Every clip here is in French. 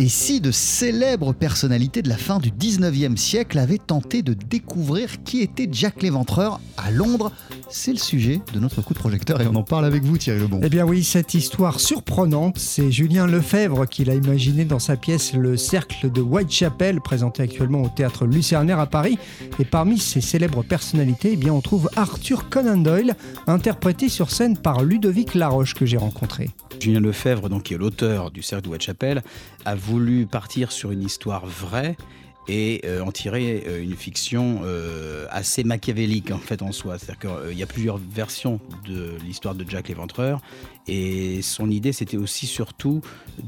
Et si de célèbres personnalités de la fin du 19e siècle avaient tenté de découvrir qui était Jack l'Éventreur à Londres C'est le sujet de notre coup de projecteur et on en parle avec vous Thierry Lebon. Eh bien oui, cette histoire surprenante, c'est Julien Lefebvre qui l'a imaginé dans sa pièce Le Cercle de Whitechapel, présenté actuellement au théâtre Lucernaire à Paris. Et parmi ces célèbres personnalités, eh bien on trouve Arthur Conan Doyle, interprété sur scène par Ludovic Laroche que j'ai rencontré. Julien Lefebvre, donc, qui est l'auteur du Cercle de Whitechapel, a voulu partir sur une histoire vraie et euh, en tirer euh, une fiction euh, assez machiavélique en fait en soi. C'est-à-dire qu'il y a plusieurs versions de l'histoire de Jack l'Éventreur et son idée c'était aussi surtout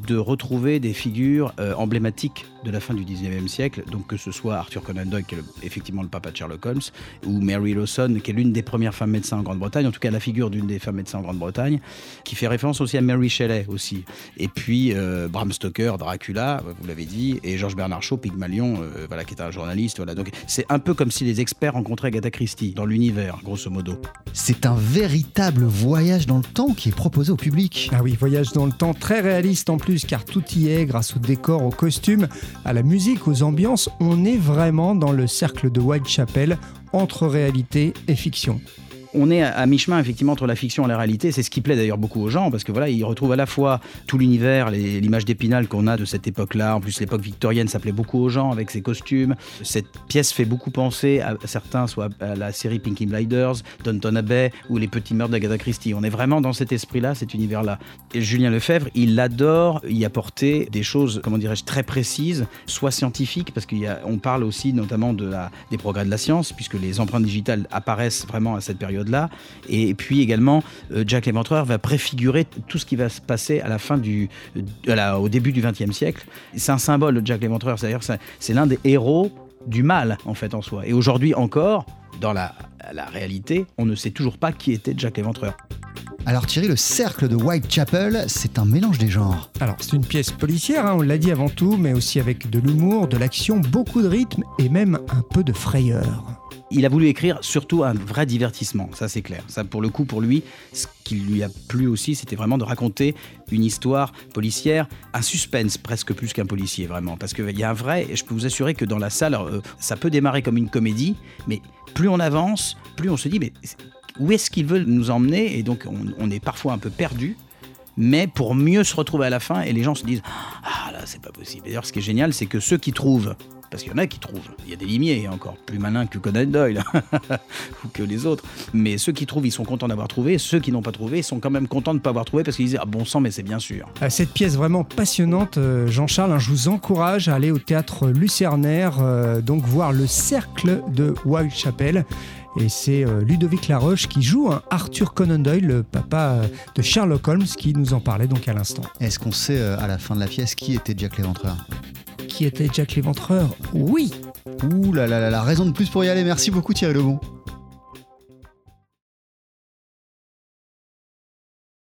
de retrouver des figures emblématiques de la fin du 19e siècle, donc que ce soit Arthur Conan Doyle qui est effectivement le papa de Sherlock Holmes ou Mary Lawson qui est l'une des premières femmes médecins en Grande-Bretagne, en tout cas la figure d'une des femmes médecins en Grande-Bretagne, qui fait référence aussi à Mary Shelley aussi. Et puis Bram Stoker, Dracula, vous l'avez dit, et Georges Bernard Shaw, Pygmalion euh, voilà, qui est un journaliste. Voilà. Donc c'est un peu comme si les experts rencontraient Agatha Christie dans l'univers, grosso modo. C'est un véritable voyage dans le temps qui est proposé au public. Ah oui, voyage dans le temps très réaliste en plus, car tout y est grâce au décor, aux costumes, à la musique, aux ambiances. On est vraiment dans le cercle de Whitechapel entre réalité et fiction on est à, mi-chemin effectivement entre la fiction et la réalité. C'est ce qui plaît d'ailleurs beaucoup aux gens parce que voilà, ils retrouvent à la fois tout l'univers, l'image d'Épinal qu'on a de cette époque-là. En plus, l'époque victorienne, ça plaît beaucoup aux gens avec ses costumes. Cette pièce fait beaucoup penser à certains, soit à la série Pinky Blinders, Downton Abbey ou Les Petits Meurtres d'Agatha Christie. On est vraiment dans cet esprit-là, cet univers-là. Julien Lefebvre, il adore y apporter des choses, comment dirais-je, très précises, soit scientifiques, parce qu'on parle aussi notamment des progrès de la science, puisque les empreintes digitales apparaissent vraiment à cette période là Et puis également, euh, Jack l'Éventreur va préfigurer tout ce qui va se passer à la fin du, au début du XXe siècle. C'est un symbole, Jack l'Éventreur. C'est-à-dire, c'est l'un des héros du mal en fait en soi. Et aujourd'hui encore, dans la, la réalité, on ne sait toujours pas qui était Jack l'Éventreur. Alors Thierry, le cercle de Whitechapel, c'est un mélange des genres. Alors c'est une pièce policière, hein, on l'a dit avant tout, mais aussi avec de l'humour, de l'action, beaucoup de rythme et même un peu de frayeur il a voulu écrire surtout un vrai divertissement, ça c'est clair. Ça pour le coup pour lui, ce qui lui a plu aussi, c'était vraiment de raconter une histoire policière, un suspense presque plus qu'un policier vraiment, parce qu'il y a un vrai, et je peux vous assurer que dans la salle, euh, ça peut démarrer comme une comédie, mais plus on avance, plus on se dit mais où est-ce qu'ils veulent nous emmener? Et donc on, est parfois un peu perdu mais pour mieux se retrouver à la fin et les gens se disent ah là c'est pas possible. D'ailleurs ce qui est génial c'est que ceux qui trouvent parce qu'il y en a qui trouvent. Il y a des limiers encore plus malins que Conan Doyle ou que les autres. Mais ceux qui trouvent, ils sont contents d'avoir trouvé. Ceux qui n'ont pas trouvé, ils sont quand même contents de ne pas avoir trouvé parce qu'ils disent Ah bon sang, mais c'est bien sûr. Euh, cette pièce vraiment passionnante, euh, Jean-Charles, hein, je vous encourage à aller au théâtre Lucernaire, euh, donc voir le cercle de Whitechapel. Et c'est Ludovic Laroche qui joue un Arthur Conan Doyle, le papa de Sherlock Holmes, qui nous en parlait donc à l'instant. Est-ce qu'on sait à la fin de la pièce qui était Jack l'Éventreur? Qui était Jack l'Éventreur Oui Ouh là là là, raison de plus pour y aller. Merci beaucoup Thierry Lebon.